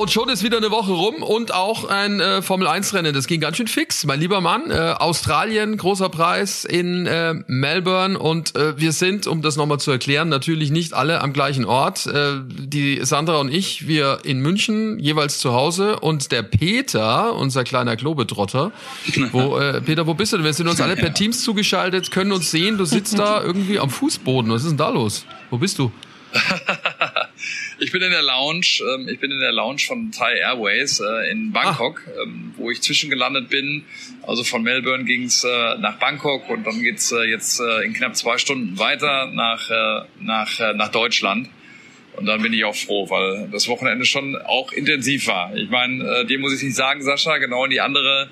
Und schon ist wieder eine Woche rum und auch ein äh, Formel-1-Rennen. Das ging ganz schön fix, mein lieber Mann. Äh, Australien, großer Preis in äh, Melbourne. Und äh, wir sind, um das nochmal zu erklären, natürlich nicht alle am gleichen Ort. Äh, die Sandra und ich, wir in München, jeweils zu Hause. Und der Peter, unser kleiner Globetrotter. Wo, äh, Peter, wo bist du denn? Wir sind uns alle per Teams zugeschaltet, können uns sehen. Du sitzt da irgendwie am Fußboden. Was ist denn da los? Wo bist du? Ich bin in der Lounge. Ähm, ich bin in der Lounge von Thai Airways äh, in Bangkok, ah. ähm, wo ich zwischengelandet bin. Also von Melbourne ging's äh, nach Bangkok und dann geht's äh, jetzt in knapp zwei Stunden weiter nach nach nach Deutschland. Und dann bin ich auch froh, weil das Wochenende schon auch intensiv war. Ich meine, dir muss ich nicht sagen, Sascha, genau in die andere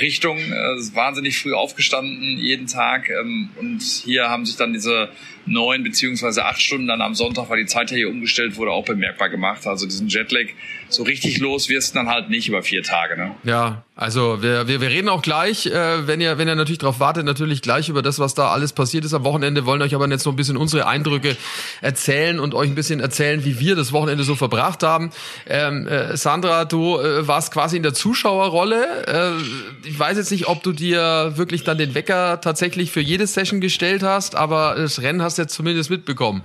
Richtung. wahnsinnig früh aufgestanden, jeden Tag. Ähm, und hier haben sich dann diese neun beziehungsweise acht Stunden dann am Sonntag, weil die Zeit ja hier umgestellt wurde, auch bemerkbar gemacht. Also diesen Jetlag so richtig los wirst dann halt nicht über vier Tage. Ne? Ja, also wir, wir, wir reden auch gleich, äh, wenn ihr wenn ihr natürlich darauf wartet, natürlich gleich über das, was da alles passiert ist am Wochenende. Wollen euch aber jetzt noch ein bisschen unsere Eindrücke erzählen und euch ein bisschen erzählen, wie wir das Wochenende so verbracht haben. Ähm, äh, Sandra, du äh, warst quasi in der Zuschauerrolle. Äh, ich weiß jetzt nicht, ob du dir wirklich dann den Wecker tatsächlich für jede Session gestellt hast, aber das Rennen hast du jetzt zumindest mitbekommen.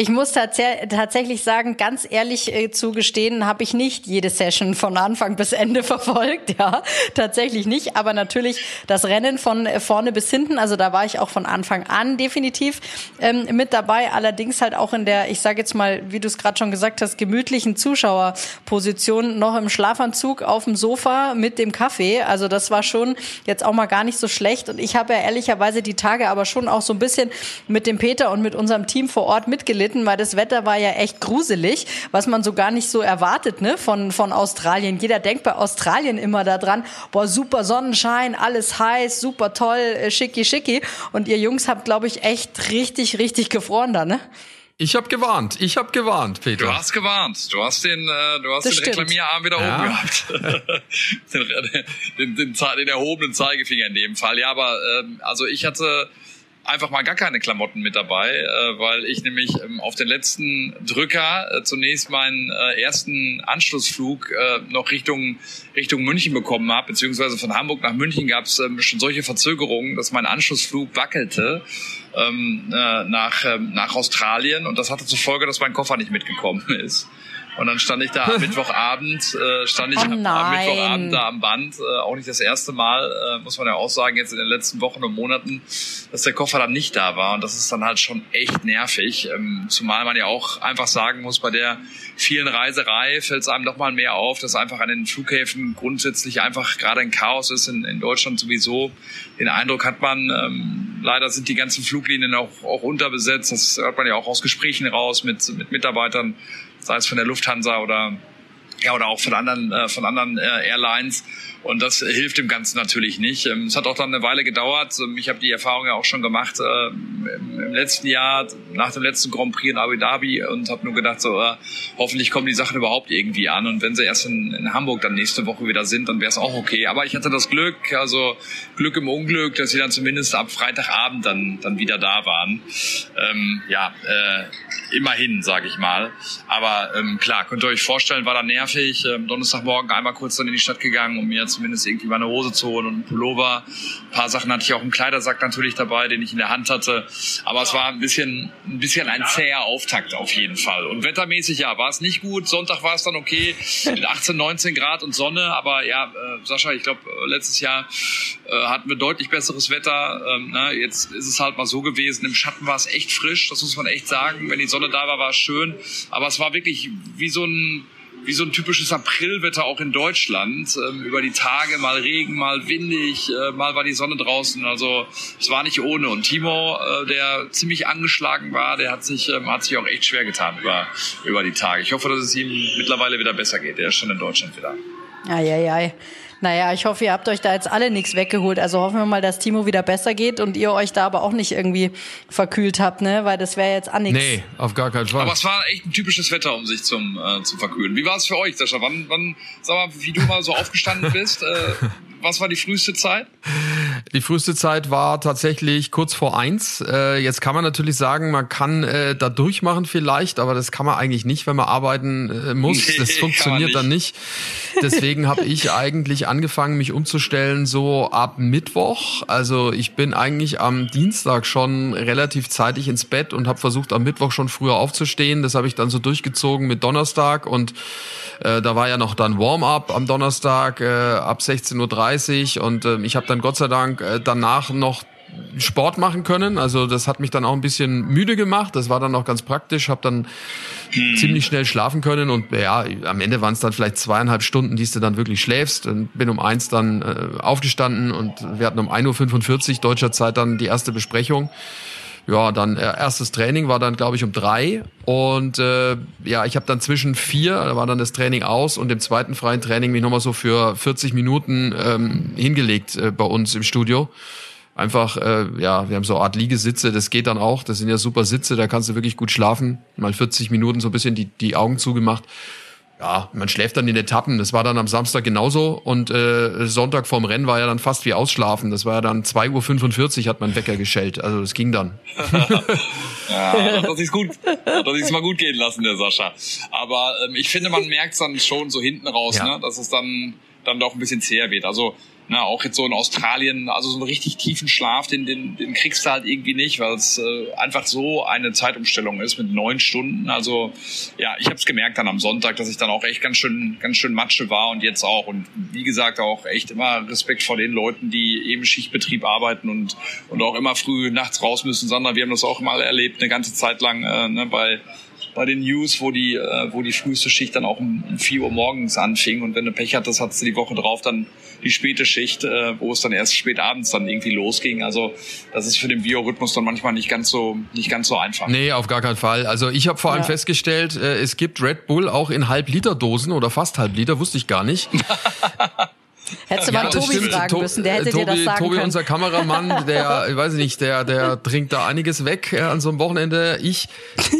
Ich muss tats tatsächlich sagen, ganz ehrlich äh, zugestehen, habe ich nicht jede Session von Anfang bis Ende verfolgt. Ja, tatsächlich nicht. Aber natürlich das Rennen von äh, vorne bis hinten. Also da war ich auch von Anfang an definitiv ähm, mit dabei. Allerdings halt auch in der, ich sage jetzt mal, wie du es gerade schon gesagt hast, gemütlichen Zuschauerposition noch im Schlafanzug auf dem Sofa mit dem Kaffee. Also das war schon jetzt auch mal gar nicht so schlecht. Und ich habe ja ehrlicherweise die Tage aber schon auch so ein bisschen mit dem Peter und mit unserem Team vor Ort mitgelitten gelitten, weil das Wetter war ja echt gruselig, was man so gar nicht so erwartet, ne, von, von Australien. Jeder denkt bei Australien immer daran, boah, super Sonnenschein, alles heiß, super toll, äh, schicki schicki. Und ihr Jungs habt, glaube ich, echt richtig, richtig gefroren da, ne? Ich habe gewarnt, ich habe gewarnt, Peter. Du hast gewarnt. Du hast den, äh, du hast das den stimmt. Reklamierarm wieder ja. oben gehabt. den, den, den, den, erhobenen Zeigefinger in dem Fall. Ja, aber ähm, also ich hatte einfach mal gar keine Klamotten mit dabei, äh, weil ich nämlich ähm, auf den letzten Drücker äh, zunächst meinen äh, ersten Anschlussflug äh, noch Richtung Richtung München bekommen habe, beziehungsweise von Hamburg nach München gab es ähm, schon solche Verzögerungen, dass mein Anschlussflug wackelte ähm, äh, nach, äh, nach Australien und das hatte zur Folge, dass mein Koffer nicht mitgekommen ist. Und dann stand ich da am Mittwochabend, äh, stand ich oh am, am, Mittwochabend da am Band, äh, auch nicht das erste Mal, äh, muss man ja auch sagen, jetzt in den letzten Wochen und Monaten, dass der Koffer dann nicht da war. Und das ist dann halt schon echt nervig. Ähm, zumal man ja auch einfach sagen muss, bei der vielen Reiserei fällt es einem doch mal mehr auf, dass einfach an den Flughäfen grundsätzlich einfach gerade ein Chaos ist, in, in Deutschland sowieso. Den Eindruck hat man, ähm, leider sind die ganzen Fluglinien auch, auch unterbesetzt. Das hört man ja auch aus Gesprächen raus mit, mit Mitarbeitern sei es von der Lufthansa oder ja oder auch von anderen äh, von anderen äh, Airlines und das hilft dem Ganzen natürlich nicht. Ähm, es hat auch dann eine Weile gedauert. Ähm, ich habe die Erfahrung ja auch schon gemacht äh, im letzten Jahr nach dem letzten Grand Prix in Abu Dhabi und habe nur gedacht so äh, hoffentlich kommen die Sachen überhaupt irgendwie an und wenn sie erst in, in Hamburg dann nächste Woche wieder sind, dann wäre es auch okay. Aber ich hatte das Glück, also Glück im Unglück, dass sie dann zumindest ab Freitagabend dann dann wieder da waren. Ähm, ja. Äh, immerhin, sage ich mal. Aber ähm, klar, könnt ihr euch vorstellen, war da nervig. Ähm, Donnerstagmorgen einmal kurz dann in die Stadt gegangen, um mir zumindest irgendwie meine Hose zu holen und einen Pullover. Ein paar Sachen hatte ich auch im Kleidersack natürlich dabei, den ich in der Hand hatte. Aber es war ein bisschen, ein bisschen ein zäher Auftakt auf jeden Fall. Und wettermäßig, ja, war es nicht gut. Sonntag war es dann okay mit 18, 19 Grad und Sonne. Aber ja, äh, Sascha, ich glaube, äh, letztes Jahr äh, hatten wir deutlich besseres Wetter. Ähm, na, ne, jetzt ist es halt mal so gewesen. Im Schatten war es echt frisch, das muss man echt sagen. Wenn die Sonne da war, war es schön. Aber es war wirklich wie so ein wie so ein typisches Aprilwetter auch in Deutschland. Ähm, über die Tage mal Regen, mal windig, äh, mal war die Sonne draußen. Also es war nicht ohne. Und Timo, äh, der ziemlich angeschlagen war, der hat sich, ähm, hat sich auch echt schwer getan über, über die Tage. Ich hoffe, dass es ihm mittlerweile wieder besser geht. Der ist schon in Deutschland wieder. Eieiei. Naja, ich hoffe, ihr habt euch da jetzt alle nichts weggeholt. Also hoffen wir mal, dass Timo wieder besser geht und ihr euch da aber auch nicht irgendwie verkühlt habt, ne? Weil das wäre jetzt auch nichts. Nee, auf gar keinen Fall. Aber es war echt ein typisches Wetter, um sich zum, äh, zu verkühlen. Wie war es für euch, Sascha? Wann, wann, sag mal, wie du mal so aufgestanden bist? Äh, was war die früheste Zeit? Die früheste Zeit war tatsächlich kurz vor eins. Äh, jetzt kann man natürlich sagen, man kann äh, da durchmachen vielleicht, aber das kann man eigentlich nicht, wenn man arbeiten äh, muss. Nee, das funktioniert nicht. dann nicht. Deswegen habe ich eigentlich angefangen, mich umzustellen so ab Mittwoch. Also ich bin eigentlich am Dienstag schon relativ zeitig ins Bett und habe versucht, am Mittwoch schon früher aufzustehen. Das habe ich dann so durchgezogen mit Donnerstag und äh, da war ja noch dann Warm-up am Donnerstag äh, ab 16.30 Uhr und äh, ich habe dann Gott sei Dank äh, danach noch Sport machen können. Also das hat mich dann auch ein bisschen müde gemacht. Das war dann auch ganz praktisch. Habe dann hm. ziemlich schnell schlafen können und ja, am Ende waren es dann vielleicht zweieinhalb Stunden, die du dann wirklich schläfst. Und bin um eins dann äh, aufgestanden und wir hatten um 1.45 Uhr deutscher Zeit dann die erste Besprechung ja, dann äh, erstes Training war dann, glaube ich, um drei. Und äh, ja, ich habe dann zwischen vier, da war dann das Training aus und dem zweiten freien Training mich nochmal so für 40 Minuten ähm, hingelegt äh, bei uns im Studio. Einfach, äh, ja, wir haben so eine Art Liegesitze, das geht dann auch. Das sind ja super Sitze, da kannst du wirklich gut schlafen. Mal 40 Minuten so ein bisschen die, die Augen zugemacht ja, man schläft dann in Etappen. Das war dann am Samstag genauso und äh, Sonntag vorm Rennen war ja dann fast wie Ausschlafen. Das war ja dann 2.45 Uhr hat mein Wecker geschellt. Also das ging dann. ja, das ist gut. Das ist mal gut gehen lassen, der Sascha. Aber ähm, ich finde, man merkt es dann schon so hinten raus, ja. ne, dass es dann dann doch ein bisschen zäher wird. Also na, auch jetzt so in Australien, also so einen richtig tiefen Schlaf, den, den, den kriegst du halt irgendwie nicht, weil es äh, einfach so eine Zeitumstellung ist mit neun Stunden. Also ja, ich habe es gemerkt dann am Sonntag, dass ich dann auch echt ganz schön, ganz schön Matsche war und jetzt auch. Und wie gesagt, auch echt immer Respekt vor den Leuten, die eben Schichtbetrieb arbeiten und, und auch immer früh nachts raus müssen. Sandra, wir haben das auch mal erlebt, eine ganze Zeit lang äh, ne, bei bei den News, wo die, äh, wo die früheste Schicht dann auch um, um 4 Uhr morgens anfing. Und wenn du Pech hattest, hattest du die Woche drauf dann die späte Schicht, äh, wo es dann erst spät abends dann irgendwie losging. Also das ist für den Biorhythmus dann manchmal nicht ganz so nicht ganz so einfach. Nee, auf gar keinen Fall. Also ich habe vor allem ja. festgestellt, äh, es gibt Red Bull auch in Halb-Liter-Dosen oder fast Halb-Liter, wusste ich gar nicht. Hättest du ja, mal Tobi stimmt. fragen to müssen, der hätte Tobi, dir das sagen Tobi, können. unser Kameramann, der, ich weiß nicht, der, der trinkt da einiges weg äh, an so einem Wochenende. Ich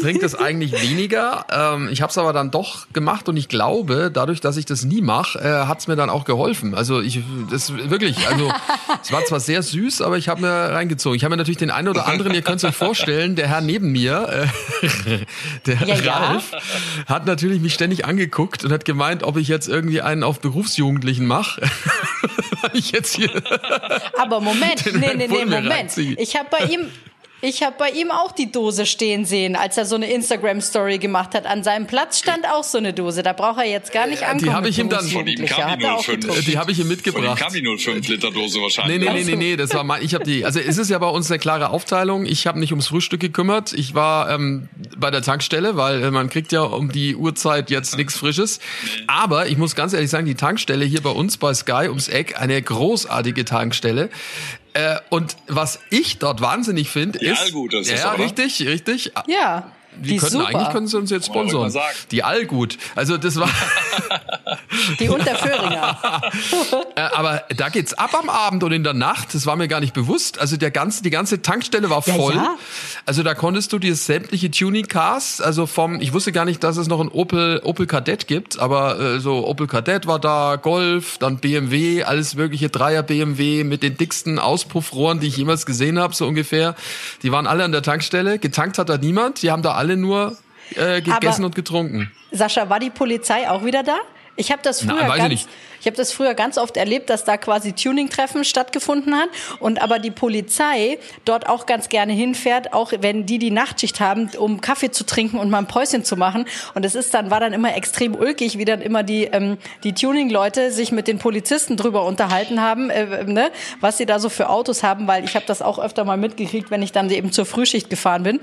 trinke das eigentlich weniger. Ähm, ich habe es aber dann doch gemacht und ich glaube, dadurch, dass ich das nie mache, äh, hat es mir dann auch geholfen. Also ich, das wirklich, also es war zwar sehr süß, aber ich habe mir reingezogen. Ich habe mir natürlich den einen oder anderen, ihr könnt es euch vorstellen, der Herr neben mir, äh, der ja, Ralf, ja. hat natürlich mich ständig angeguckt und hat gemeint, ob ich jetzt irgendwie einen auf Berufsjugendlichen mache. ich jetzt hier. Aber Moment, nee, nee, nee, Moment. Ich habe bei ihm, ich habe bei ihm auch die Dose stehen sehen, als er so eine Instagram-Story gemacht hat. An seinem Platz stand auch so eine Dose. Da braucht er jetzt gar nicht ankommen. Die habe ich ihm dann von ihm kam die 05. Die habe ich ihm mitgebracht. Von ihm kam die 05 Liter Dose wahrscheinlich. Nee, nee, nee, nee, nee, das war mein, ich habe die, also es ist ja bei uns eine klare Aufteilung. Ich habe nicht ums Frühstück gekümmert. Ich war ähm, bei der Tankstelle, weil äh, man kriegt ja um die Uhrzeit jetzt nichts Frisches. Aber ich muss ganz ehrlich sagen, die Tankstelle hier bei uns bei Sky ums Eck, eine großartige Tankstelle. Äh, und was ich dort wahnsinnig finde, ist. Allgut, das ja, ist ja, richtig, richtig. Ja. Die, die könnten, super. eigentlich können sie uns jetzt sponsern. Die Allgut. Also das war. die Unterföhringer. äh, aber da geht's ab am Abend und in der Nacht. Das war mir gar nicht bewusst. Also der ganze, die ganze Tankstelle war voll. Ja, ja. Also da konntest du dir sämtliche Tuning Cars, also vom, ich wusste gar nicht, dass es noch ein Opel, Opel Kadett gibt, aber äh, so Opel Kadett war da, Golf, dann BMW, alles mögliche Dreier BMW mit den dicksten Auspuffrohren, die ich jemals gesehen habe, so ungefähr. Die waren alle an der Tankstelle. Getankt hat da niemand. Die haben da alle nur äh, gegessen Aber, und getrunken. Sascha, war die Polizei auch wieder da? Ich habe das früher Na, ganz, ich, ich habe das früher ganz oft erlebt, dass da quasi Tuning-Treffen stattgefunden hat und aber die Polizei dort auch ganz gerne hinfährt, auch wenn die die Nachtschicht haben, um Kaffee zu trinken und mal ein Päuschen zu machen. Und es ist dann war dann immer extrem ulkig, wie dann immer die ähm, die Tuning-Leute sich mit den Polizisten drüber unterhalten haben, äh, ne, was sie da so für Autos haben, weil ich habe das auch öfter mal mitgekriegt, wenn ich dann eben zur Frühschicht gefahren bin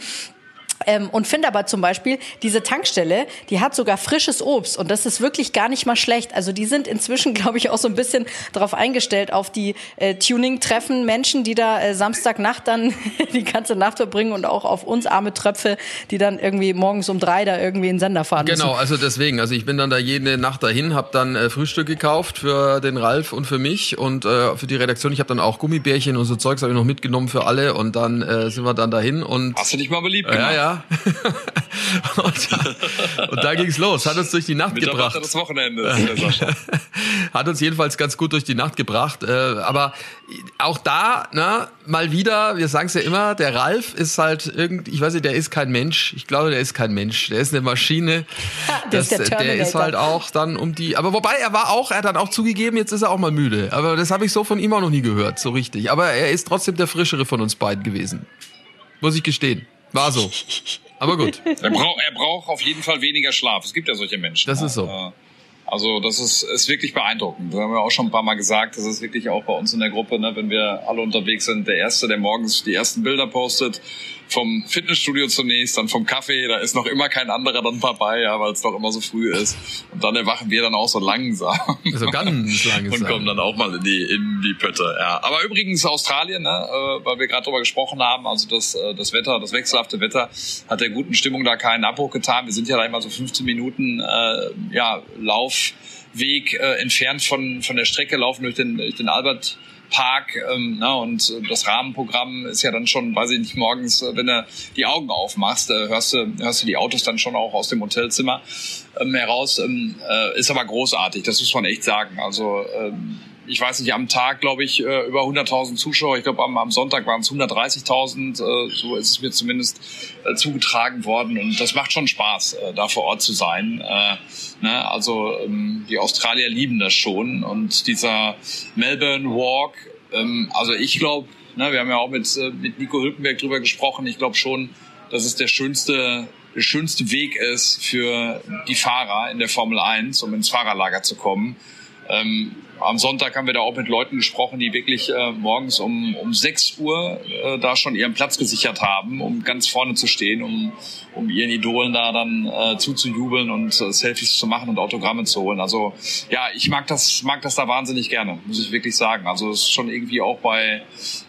Ähm, und finde aber zum Beispiel, diese Tankstelle, die hat sogar frisches Obst und das ist wirklich gar nicht mal schlecht. Also die sind inzwischen, glaube ich, auch so ein bisschen darauf eingestellt, auf die äh, Tuning-Treffen Menschen, die da äh, Samstagnacht dann die ganze Nacht verbringen und auch auf uns arme Tröpfe, die dann irgendwie morgens um drei da irgendwie in den Sender fahren Genau, müssen. also deswegen, also ich bin dann da jede Nacht dahin, habe dann äh, Frühstück gekauft für den Ralf und für mich und äh, für die Redaktion. Ich habe dann auch Gummibärchen und so Zeugs habe ich noch mitgenommen für alle und dann äh, sind wir dann dahin und hast du dich mal beliebt gemacht? Ja, ja. und, da, und da ging's los, hat uns durch die Nacht Mitarbeiter gebracht. des Wochenendes. hat uns jedenfalls ganz gut durch die Nacht gebracht, äh, aber auch da, na, mal wieder, wir sagen es ja immer, der Ralf ist halt irgendwie, ich weiß nicht, der ist kein Mensch. Ich glaube, der ist kein Mensch. Der ist eine Maschine. das, das, der, der, ist halt auch dann um die. Aber wobei, er war auch, er hat dann auch zugegeben, jetzt ist er auch mal müde. Aber das habe ich so von ihm auch noch nie gehört, so richtig. Aber er ist trotzdem der frischere von uns beiden gewesen. Muss ich gestehen. War so. Aber gut. Er braucht, er braucht auf jeden Fall weniger Schlaf. Es gibt ja solche Menschen. Das ist so. Also das ist, ist wirklich beeindruckend. Das haben wir auch schon ein paar Mal gesagt. Das ist wirklich auch bei uns in der Gruppe, ne, wenn wir alle unterwegs sind, der Erste, der morgens die ersten Bilder postet, vom Fitnessstudio zunächst, dann vom Kaffee, da ist noch immer kein anderer dann dabei, ja, weil es noch immer so früh ist. Und dann erwachen wir dann auch so langsam. So ganz langsam. Und kommen dann auch mal in die, in die Pötte, ja. Aber übrigens Australien, ne, äh, weil wir gerade drüber gesprochen haben, also das, äh, das Wetter, das wechselhafte Wetter hat der guten Stimmung da keinen Abbruch getan. Wir sind ja da immer so 15 Minuten, äh, ja, Laufweg äh, entfernt von, von der Strecke, laufen durch den, durch den Albert Park ähm, na, und das Rahmenprogramm ist ja dann schon, weiß ich nicht, morgens, wenn du die Augen aufmachst, äh, hörst, du, hörst du die Autos dann schon auch aus dem Hotelzimmer ähm, heraus. Ähm, äh, ist aber großartig, das muss man echt sagen. Also ähm, ich weiß nicht, am Tag, glaube ich, äh, über 100.000 Zuschauer. Ich glaube, am, am Sonntag waren es 130.000. Äh, so ist es mir zumindest äh, zugetragen worden. Und das macht schon Spaß, da vor Ort zu sein. Ne? Also ähm, die Australier lieben das schon. Und dieser Melbourne Walk, ähm, also ich glaube, ne, wir haben ja auch mit, mit Nico Hülkenberg drüber gesprochen. Ich glaube schon, dass es der schönste der schönste Weg ist für die Fahrer in der Formel 1, um ins Fahrerlager zu kommen. Ähm, am Sonntag haben wir da auch mit Leuten gesprochen, die wirklich äh, morgens um, um 6 Uhr äh, da schon ihren Platz gesichert haben, um ganz vorne zu stehen, um, um ihren Idolen da dann äh, zuzujubeln und äh, Selfies zu machen und Autogramme zu holen. Also ja, ich mag das, mag das da wahnsinnig gerne, muss ich wirklich sagen. Also es ist schon irgendwie auch bei,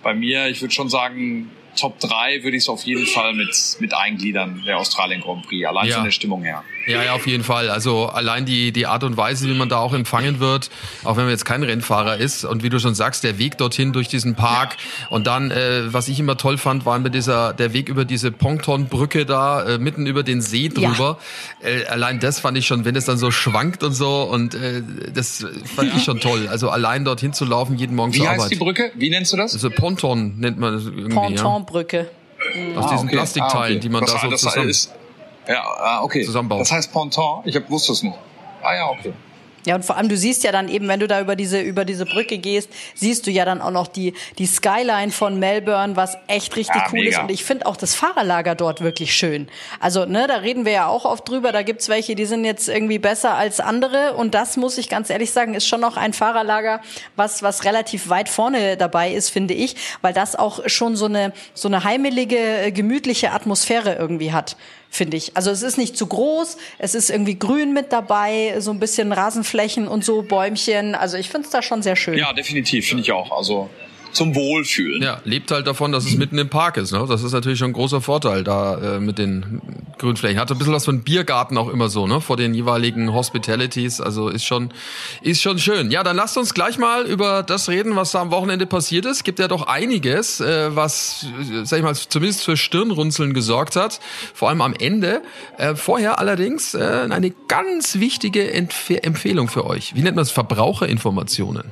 bei mir, ich würde schon sagen, Top 3 würde ich es auf jeden Fall mit, mit eingliedern, der Australien Grand Prix, allein ja. von der Stimmung her. Ja, ja, auf jeden Fall. Also allein die, die Art und Weise, wie man da auch empfangen wird, auch wenn man jetzt kein Rennfahrer ist und wie du schon sagst, der Weg dorthin durch diesen Park ja. und dann, äh, was ich immer toll fand, war mit dieser, der Weg über diese Pontonbrücke da, äh, mitten über den See drüber. Ja. Äh, allein das fand ich schon, wenn es dann so schwankt und so und äh, das fand ja. ich schon toll. Also allein dorthin zu laufen, jeden Morgen wie zur Arbeit. Wie heißt die Brücke? Wie nennst du das? Also Ponton nennt man das irgendwie. Pontonbrücke. Aus ah, diesen okay. Plastikteilen, ah, okay. die man das, da so zusammen... Ist, ja, ah, okay. Zusammenbaut. Das heißt Ponton? Ich hab, wusste es nicht. Ah ja, okay. Ja, und vor allem, du siehst ja dann eben, wenn du da über diese, über diese Brücke gehst, siehst du ja dann auch noch die, die Skyline von Melbourne, was echt richtig ja, cool mega. ist. Und ich finde auch das Fahrerlager dort wirklich schön. Also, ne, da reden wir ja auch oft drüber. Da gibt's welche, die sind jetzt irgendwie besser als andere. Und das muss ich ganz ehrlich sagen, ist schon noch ein Fahrerlager, was, was relativ weit vorne dabei ist, finde ich, weil das auch schon so eine, so eine heimelige, gemütliche Atmosphäre irgendwie hat finde ich. Also es ist nicht zu groß, es ist irgendwie grün mit dabei, so ein bisschen Rasenflächen und so, Bäumchen. Also ich finde es da schon sehr schön. Ja, definitiv, finde ich auch. Also zum Wohlfühlen. Ja, lebt halt davon, dass es mitten im Park ist. Ne? Das ist natürlich schon ein großer Vorteil da äh, mit den Grünflächen. Hat ein bisschen was von Biergarten auch immer so, ne? Vor den jeweiligen Hospitalities. Also ist schon, ist schon schön. Ja, dann lasst uns gleich mal über das reden, was da am Wochenende passiert ist. Gibt ja doch einiges, äh, was, sag ich mal, zumindest für Stirnrunzeln gesorgt hat. Vor allem am Ende. Äh, vorher allerdings äh, eine ganz wichtige Empf Empfehlung für euch. Wie nennt man es? Verbraucherinformationen.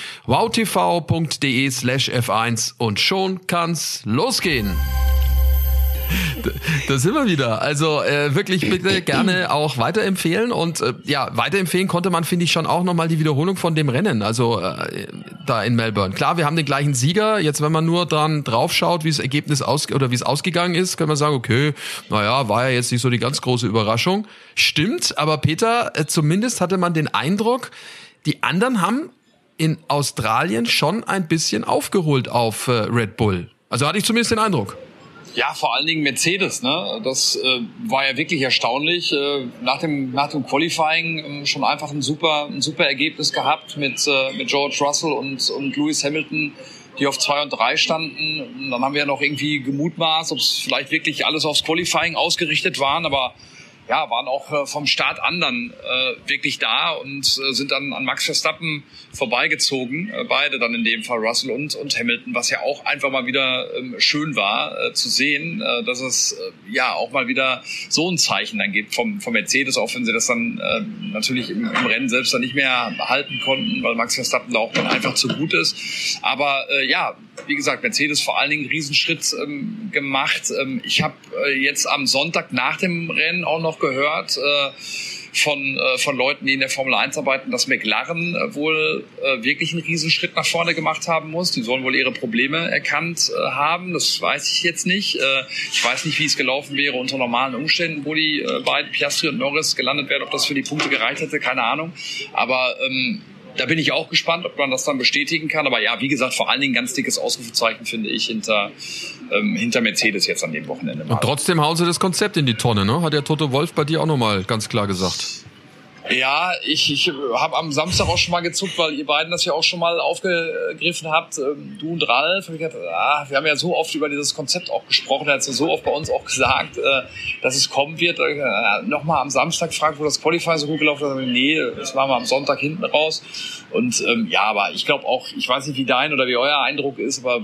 wowtv.de slash F1 und schon kann's losgehen. da sind wir wieder. Also äh, wirklich bitte gerne auch weiterempfehlen. Und äh, ja, weiterempfehlen konnte man, finde ich, schon auch nochmal die Wiederholung von dem Rennen. Also äh, da in Melbourne. Klar, wir haben den gleichen Sieger. Jetzt, wenn man nur dran draufschaut, wie das Ergebnis aus oder wie es ausgegangen ist, kann man sagen, okay, naja, war ja jetzt nicht so die ganz große Überraschung. Stimmt, aber Peter, äh, zumindest hatte man den Eindruck, die anderen haben in Australien schon ein bisschen aufgeholt auf äh, Red Bull. Also hatte ich zumindest den Eindruck. Ja, vor allen Dingen Mercedes, ne? Das äh, war ja wirklich erstaunlich. Äh, nach dem nach dem Qualifying äh, schon einfach ein super ein super Ergebnis gehabt mit äh, mit George Russell und und Lewis Hamilton, die auf zwei und drei standen. Und dann haben wir ja noch irgendwie gemutmaßt, ob es vielleicht wirklich alles aufs Qualifying ausgerichtet waren, aber ja, waren auch äh, vom Start an dann äh, wirklich da und äh, sind dann an Max Verstappen vorbeigezogen. Äh, beide dann in dem Fall Russell und, und Hamilton, was ja auch einfach mal wieder ähm, schön war äh, zu sehen, äh, dass es äh, ja auch mal wieder so ein Zeichen dann gibt vom, vom Mercedes, auch wenn sie das dann äh, natürlich im, im Rennen selbst dann nicht mehr halten konnten, weil Max Verstappen da auch dann einfach zu gut ist. Aber äh, ja, wie gesagt, Mercedes vor allen Dingen einen Riesenschritt ähm, gemacht. Ähm, ich habe äh, jetzt am Sonntag nach dem Rennen auch noch gehört äh, von, äh, von Leuten, die in der Formel 1 arbeiten, dass McLaren äh, wohl wirklich einen Riesenschritt nach vorne gemacht haben muss. Die sollen wohl ihre Probleme erkannt haben. Das weiß ich jetzt nicht. Ich weiß nicht, wie es gelaufen wäre unter normalen Umständen, wo die beiden Piastri und Norris gelandet wären, ob das für die Punkte gereicht hätte, keine Ahnung. Aber ähm, da bin ich auch gespannt, ob man das dann bestätigen kann. Aber ja, wie gesagt, vor allen Dingen ganz dickes Ausrufezeichen finde ich hinter, ähm, hinter Mercedes jetzt an dem Wochenende. Und trotzdem hauen sie das Konzept in die Tonne, ne? Hat der Toto Wolf bei dir auch nochmal ganz klar gesagt. Ja, ich, ich habe am Samstag auch schon mal gezuckt, weil ihr beiden das ja auch schon mal aufgegriffen habt, ähm, du und Ralf. Ich gedacht, ah, wir haben ja so oft über dieses Konzept auch gesprochen, er hat so oft bei uns auch gesagt, äh, dass es kommen wird. Äh, Nochmal am Samstag fragt, wo das Qualifying so gut gelaufen ist. Nee, das machen wir am Sonntag hinten raus. Und ähm, ja, aber ich glaube auch, ich weiß nicht, wie dein oder wie euer Eindruck ist, aber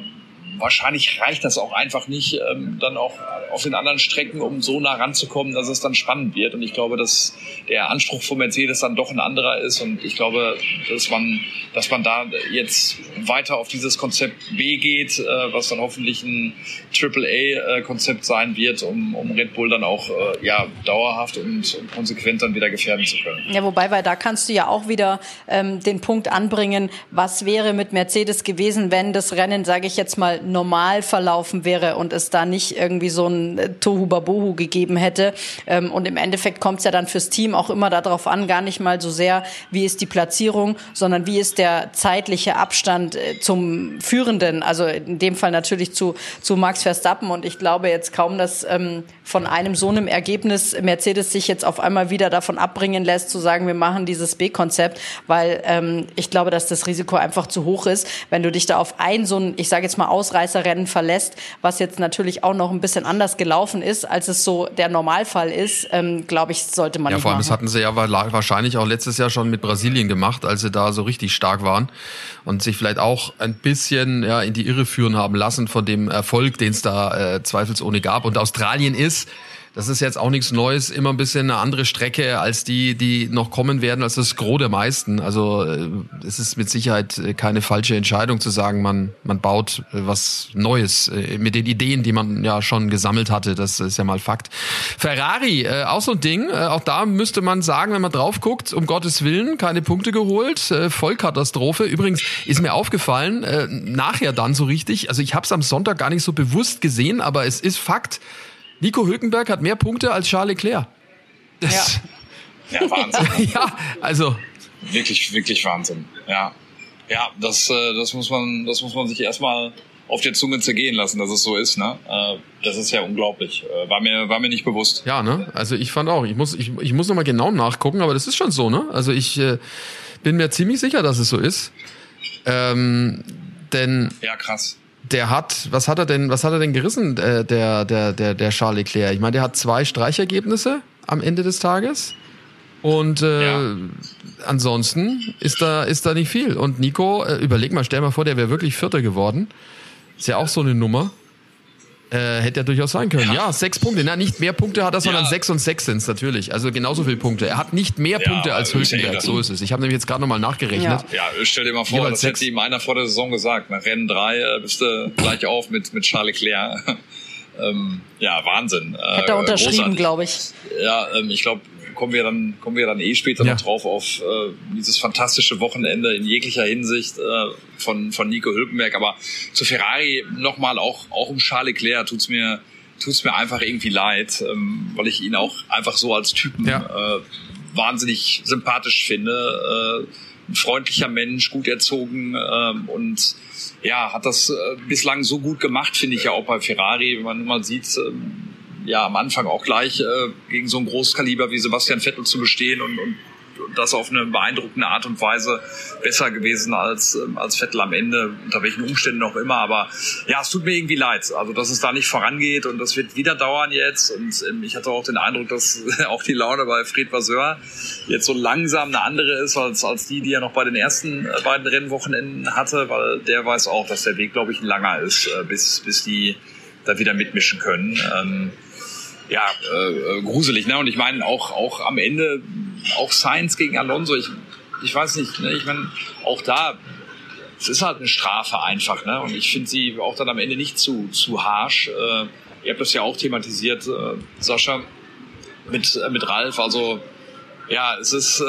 wahrscheinlich reicht das auch einfach nicht, ähm, dann auch auf den anderen Strecken, um so nah ranzukommen, dass es dann spannend wird. Und ich glaube, dass der Anspruch von Mercedes dann doch ein anderer ist. Und ich glaube, dass man, dass man da jetzt weiter auf dieses Konzept B geht, äh, was dann hoffentlich ein AAA-Konzept sein wird, um, um Red Bull dann auch äh, ja, dauerhaft und, und konsequent dann wieder gefährden zu können. Ja, wobei, weil da kannst du ja auch wieder ähm, den Punkt anbringen, was wäre mit Mercedes gewesen, wenn das Rennen, sage ich jetzt mal, normal verlaufen wäre und es da nicht irgendwie so ein äh, Tohu-Babohu gegeben hätte. Ähm, und im Endeffekt kommt es ja dann fürs Team auch immer darauf an, gar nicht mal so sehr, wie ist die Platzierung, sondern wie ist der zeitliche Abstand äh, zum Führenden, also in dem Fall natürlich zu, zu Max Verstappen. Und ich glaube jetzt kaum, dass ähm, von einem so einem Ergebnis Mercedes sich jetzt auf einmal wieder davon abbringen lässt, zu sagen, wir machen dieses B-Konzept, weil ähm, ich glaube, dass das Risiko einfach zu hoch ist, wenn du dich da auf ein so ein, ich sage jetzt mal Ausreißer Ausreißerrennen verlässt, was jetzt natürlich auch noch ein bisschen anders gelaufen ist, als es so der Normalfall ist, ähm, glaube ich, sollte man ja, vor allem, machen. das hatten sie ja wahrscheinlich auch letztes Jahr schon mit Brasilien gemacht, als sie da so richtig stark waren und sich vielleicht auch ein bisschen ja, in die Irre führen haben lassen von dem Erfolg, den es da äh, zweifelsohne gab. Und Australien ist das ist jetzt auch nichts Neues, immer ein bisschen eine andere Strecke als die, die noch kommen werden, als das Gros der meisten. Also äh, es ist mit Sicherheit äh, keine falsche Entscheidung zu sagen, man, man baut äh, was Neues mit den Ideen, die man ja schon gesammelt hatte. Das ist ja mal Fakt. Ferrari, auch so ein Ding. Auch da müsste man sagen, wenn man drauf guckt, um Gottes Willen, keine Punkte geholt. Vollkatastrophe. Übrigens ist mir aufgefallen, nachher dann so richtig, also ich habe es am Sonntag gar nicht so bewusst gesehen, aber es ist Fakt, Nico Hülkenberg hat mehr Punkte als Charles Leclerc. Das ja. ja, Wahnsinn. ja, also. Wirklich, wirklich Wahnsinn. Ja. Ja, das, äh, das muss man, das muss man sich erstmal auf der Zunge zergehen lassen, dass es so ist, ne? Äh, das ist ja unglaublich. Äh, war mir, war mir nicht bewusst. Ja, ne? Also ich fand auch, ich muss, ich, ich muss nochmal genau nachgucken, aber das ist schon so, ne? Also ich äh, bin mir ziemlich sicher, dass es so ist. Ähm, denn. Ja, krass der hat, was hat er denn, was hat er denn gerissen, äh, der, der, der, der Charles Leclerc? Ich meine, der hat zwei Streichergebnisse am Ende des Tages. Und äh, ja. ansonsten ist da, ist da nicht viel. Und Nico, äh, überleg mal, stell mal vor, der wäre wirklich Vierter geworden. Ist ja auch so eine Nummer. Äh, hätte ja durchaus sein können. Ja. ja, sechs Punkte. Na, nicht mehr Punkte hat er, sondern ja. sechs und sechs sind es natürlich. Also genauso viele Punkte. Er hat nicht mehr ja, Punkte als Hülkenberg. So ist es. Ich habe nämlich jetzt gerade nochmal nachgerechnet. Ja. stell dir mal vor, Jeweils das hätte ihm einer vor der Saison gesagt. Nach Rennen drei äh, bist du gleich auf mit, mit Charles Leclerc. Ähm, ja, Wahnsinn. Hätte er unterschrieben, glaube ich. Ja, ähm, ich glaube, kommen wir dann kommen wir dann eh später ja. noch drauf auf äh, dieses fantastische Wochenende in jeglicher Hinsicht äh, von von Nico Hülkenberg. Aber zu Ferrari nochmal auch auch um Charles Leclerc tut's mir tut's mir einfach irgendwie leid, ähm, weil ich ihn auch einfach so als Typen ja. äh, wahnsinnig sympathisch finde. Äh, ein freundlicher Mensch, gut erzogen ähm, und ja, hat das äh, bislang so gut gemacht, finde ich ja auch bei Ferrari, wenn man mal sieht, ähm, ja am Anfang auch gleich äh, gegen so ein Großkaliber wie Sebastian Vettel zu bestehen und, und das auf eine beeindruckende Art und Weise besser gewesen als, ähm, als Vettel am Ende, unter welchen Umständen auch immer. Aber ja, es tut mir irgendwie leid, also dass es da nicht vorangeht und das wird wieder dauern jetzt. Und ähm, ich hatte auch den Eindruck, dass auch die Laune bei Fred Vasseur jetzt so langsam eine andere ist als, als die, die er noch bei den ersten äh, beiden Rennwochenenden hatte, weil der weiß auch, dass der Weg, glaube ich, ein langer ist, äh, bis, bis die da wieder mitmischen können. Ähm, ja, äh, äh, gruselig, ne? Und ich meine auch auch am Ende auch Sainz gegen Alonso. Ich ich weiß nicht, ne? Ich meine auch da es ist halt eine Strafe einfach, ne? Und ich finde sie auch dann am Ende nicht zu zu harsh. Äh, ihr habt das ja auch thematisiert, äh, Sascha, mit äh, mit Ralf. Also ja, es ist, äh,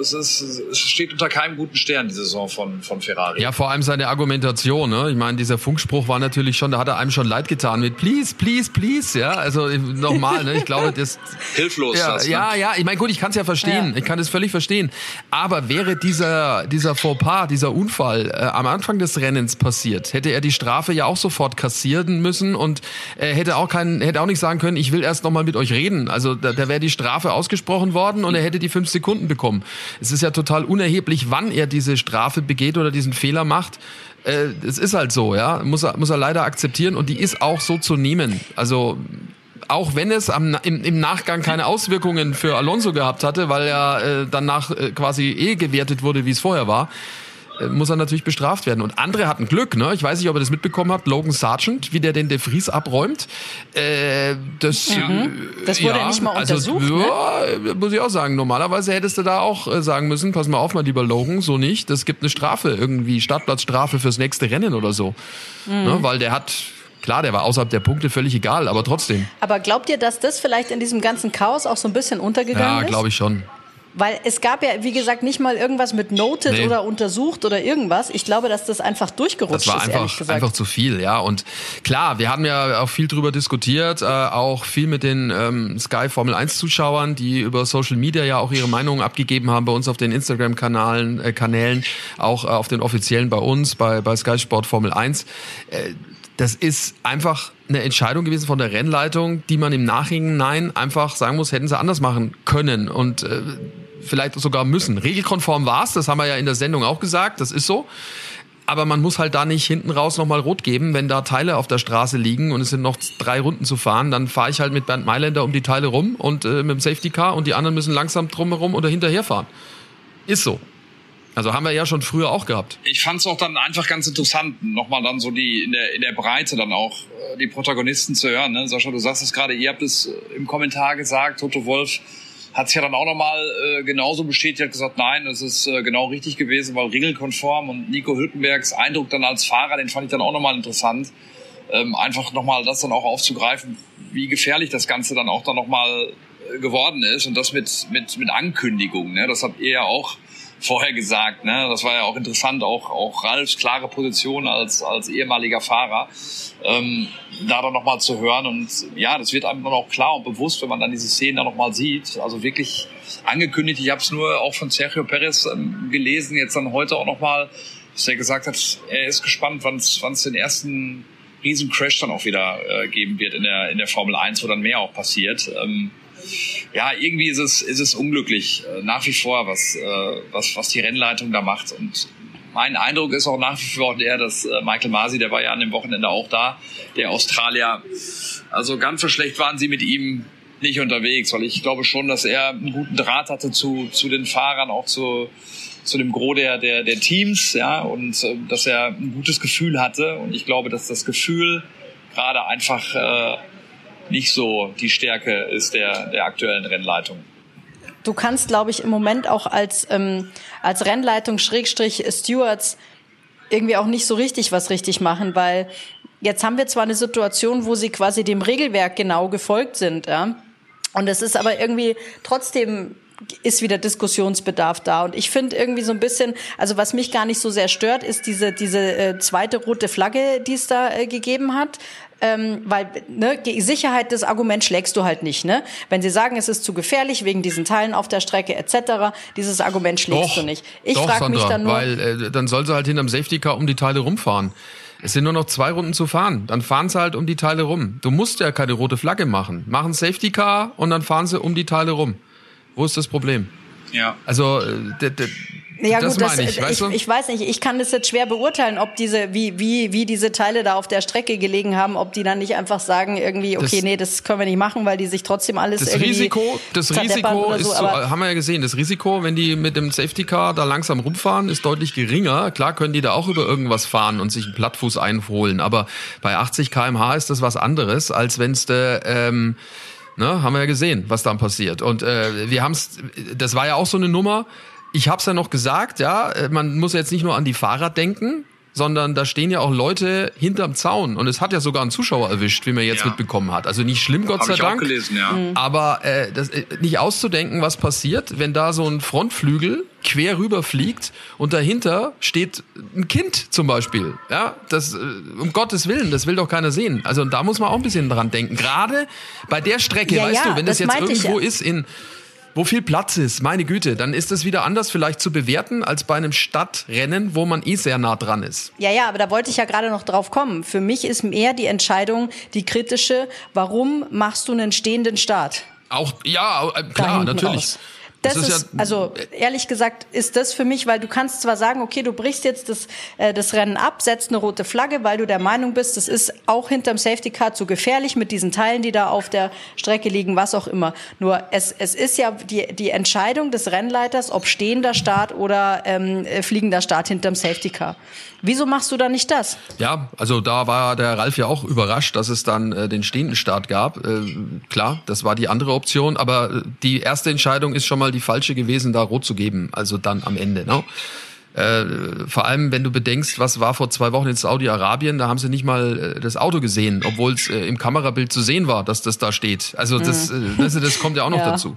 es ist, es steht unter keinem guten Stern, die Saison von, von Ferrari. Ja, vor allem seine Argumentation, ne? Ich meine, dieser Funkspruch war natürlich schon, da hat er einem schon leid getan mit please, please, please, ja. Also nochmal, ne? Ich glaube, das. Hilflos. Ja, das, ne? ja, ja. Ich meine, gut, ich kann es ja verstehen. Ja. Ich kann es völlig verstehen. Aber wäre dieser, dieser Fauxpas, dieser Unfall äh, am Anfang des Rennens passiert, hätte er die Strafe ja auch sofort kassieren müssen und äh, hätte auch keinen, hätte auch nicht sagen können, ich will erst nochmal mit euch reden. Also da, da wäre die Strafe ausgesprochen worden und er hätte die fünf Sekunden bekommen. Es ist ja total unerheblich, wann er diese Strafe begeht oder diesen Fehler macht. Äh, es ist halt so, ja, muss er, muss er leider akzeptieren und die ist auch so zu nehmen. Also auch wenn es am, im, im Nachgang keine Auswirkungen für Alonso gehabt hatte, weil er äh, danach äh, quasi eh gewertet wurde, wie es vorher war. Äh, muss er natürlich bestraft werden. Und andere hatten Glück, ne? Ich weiß nicht, ob ihr das mitbekommen habt, Logan Sargent, wie der den De Vries abräumt. Äh, das, mhm. das wurde ja, nicht mal also, untersucht. Also, ja, ne? muss ich auch sagen. Normalerweise hättest du da auch äh, sagen müssen, pass mal auf, mein lieber Logan, so nicht. Das gibt eine Strafe, irgendwie Startplatzstrafe fürs nächste Rennen oder so. Mhm. Ne? Weil der hat Klar, der war außerhalb der Punkte völlig egal, aber trotzdem. Aber glaubt ihr, dass das vielleicht in diesem ganzen Chaos auch so ein bisschen untergegangen ja, ist? Ja, glaube ich schon. Weil es gab ja, wie gesagt, nicht mal irgendwas mit noted nee. oder untersucht oder irgendwas. Ich glaube, dass das einfach durchgerutscht ist. Das war ist, einfach, einfach zu viel, ja. Und klar, wir haben ja auch viel drüber diskutiert, äh, auch viel mit den ähm, Sky Formel 1 Zuschauern, die über Social Media ja auch ihre Meinungen abgegeben haben bei uns auf den Instagram Kanälen, äh, Kanälen, auch äh, auf den offiziellen bei uns, bei, bei Sky Sport Formel 1. Äh, das ist einfach eine Entscheidung gewesen von der Rennleitung, die man im Nachhinein einfach sagen muss, hätten sie anders machen können. Und äh, vielleicht sogar müssen. Regelkonform war es, das haben wir ja in der Sendung auch gesagt, das ist so. Aber man muss halt da nicht hinten raus nochmal rot geben, wenn da Teile auf der Straße liegen und es sind noch drei Runden zu fahren, dann fahre ich halt mit Bernd Mailänder um die Teile rum und äh, mit dem Safety Car und die anderen müssen langsam drumherum oder hinterher fahren. Ist so. Also haben wir ja schon früher auch gehabt. Ich fand es auch dann einfach ganz interessant, nochmal dann so die in der, in der Breite dann auch äh, die Protagonisten zu hören. Ne? Sascha, du sagst es gerade, ihr habt es im Kommentar gesagt, Toto Wolf hat sich ja dann auch nochmal äh, genauso bestätigt, hat gesagt, nein, das ist äh, genau richtig gewesen, weil regelkonform und Nico Hülkenbergs Eindruck dann als Fahrer, den fand ich dann auch nochmal interessant. Ähm, einfach nochmal das dann auch aufzugreifen, wie gefährlich das Ganze dann auch dann nochmal äh, geworden ist und das mit, mit, mit Ankündigung. Ne? Das habt ihr ja auch vorher gesagt. Ne? Das war ja auch interessant, auch, auch Ralfs klare Position als, als ehemaliger Fahrer, ähm, da dann nochmal zu hören. Und ja, das wird einem dann auch klar und bewusst, wenn man dann diese Szenen dann nochmal sieht. Also wirklich angekündigt. Ich habe es nur auch von Sergio Perez ähm, gelesen, jetzt dann heute auch nochmal, dass er gesagt hat, er ist gespannt, wann es den ersten riesen Crash dann auch wieder äh, geben wird in der, in der Formel 1, wo dann mehr auch passiert. Ähm, ja, irgendwie ist es, ist es unglücklich äh, nach wie vor, was, äh, was, was die Rennleitung da macht. Und mein Eindruck ist auch nach wie vor der, dass äh, Michael Masi, der war ja an dem Wochenende auch da, der Australier, also ganz so schlecht waren sie mit ihm nicht unterwegs, weil ich glaube schon, dass er einen guten Draht hatte zu, zu den Fahrern, auch zu, zu dem Gros der, der, der Teams, ja, und dass er ein gutes Gefühl hatte. Und ich glaube, dass das Gefühl gerade einfach äh, nicht so die Stärke ist der, der aktuellen Rennleitung. Du kannst, glaube ich, im Moment auch als, ähm, als Rennleitung Schrägstrich Stewards irgendwie auch nicht so richtig was richtig machen, weil jetzt haben wir zwar eine Situation, wo sie quasi dem Regelwerk genau gefolgt sind, ja. Und es ist aber irgendwie trotzdem ist wieder Diskussionsbedarf da. Und ich finde irgendwie so ein bisschen, also was mich gar nicht so sehr stört, ist diese, diese äh, zweite rote Flagge, die es da äh, gegeben hat. Ähm, weil ne, Sicherheit des Argument schlägst du halt nicht. Ne? Wenn sie sagen, es ist zu gefährlich wegen diesen Teilen auf der Strecke etc., dieses Argument schlägst doch, du nicht. Ich frage mich dann nur, weil äh, dann soll sie halt hinterm Safety Car um die Teile rumfahren. Es sind nur noch zwei Runden zu fahren. Dann fahren sie halt um die Teile rum. Du musst ja keine rote Flagge machen. Machen Safety Car und dann fahren sie um die Teile rum. Wo ist das Problem? Ja. Also, äh, ja, das gut, das, ich, weißt du? ich, ich weiß nicht, ich kann das jetzt schwer beurteilen, ob diese, wie, wie, wie diese Teile da auf der Strecke gelegen haben, ob die dann nicht einfach sagen, irgendwie, okay, das, nee, das können wir nicht machen, weil die sich trotzdem alles das irgendwie Risiko, Das Risiko ist, so, so, haben wir ja gesehen, das Risiko, wenn die mit dem Safety Car da langsam rumfahren, ist deutlich geringer. Klar können die da auch über irgendwas fahren und sich einen Plattfuß einholen, aber bei 80 kmh ist das was anderes, als wenn es der, ähm, Ne, haben wir ja gesehen, was dann passiert. Und äh, wir haben es, das war ja auch so eine Nummer, ich habe es ja noch gesagt, ja, man muss jetzt nicht nur an die Fahrer denken, sondern da stehen ja auch Leute hinterm Zaun und es hat ja sogar einen Zuschauer erwischt, wie man jetzt ja. mitbekommen hat. Also nicht schlimm, Gott Hab sei ich Dank. Auch gelesen, ja. Aber äh, das, äh, nicht auszudenken, was passiert, wenn da so ein Frontflügel quer rüber fliegt und dahinter steht ein Kind zum Beispiel. Ja, das äh, um Gottes Willen, das will doch keiner sehen. Also da muss man auch ein bisschen dran denken. Gerade bei der Strecke, ja, weißt ja, du, wenn das, das jetzt irgendwo ist in wo viel Platz ist, meine Güte, dann ist das wieder anders vielleicht zu bewerten als bei einem Stadtrennen, wo man eh sehr nah dran ist. Ja, ja, aber da wollte ich ja gerade noch drauf kommen. Für mich ist mehr die Entscheidung die kritische, warum machst du einen stehenden Start? Auch, ja, äh, klar, natürlich. Raus. Das, das ist, ist ja, also ehrlich gesagt ist das für mich, weil du kannst zwar sagen, okay, du brichst jetzt das, äh, das Rennen ab, setzt eine rote Flagge, weil du der Meinung bist, das ist auch hinterm Safety Car zu gefährlich mit diesen Teilen, die da auf der Strecke liegen, was auch immer. Nur es, es ist ja die, die Entscheidung des Rennleiters, ob stehender Start oder ähm, äh, fliegender Start hinterm Safety Car. Wieso machst du da nicht das? Ja, also da war der Ralf ja auch überrascht, dass es dann äh, den stehenden Start gab. Äh, klar, das war die andere Option, aber äh, die erste Entscheidung ist schon mal die falsche gewesen, da rot zu geben. Also dann am Ende. Ne? Äh, vor allem, wenn du bedenkst, was war vor zwei Wochen in Saudi-Arabien, da haben sie nicht mal äh, das Auto gesehen, obwohl es äh, im Kamerabild zu sehen war, dass das da steht. Also das, mhm. das, das kommt ja auch noch ja. dazu.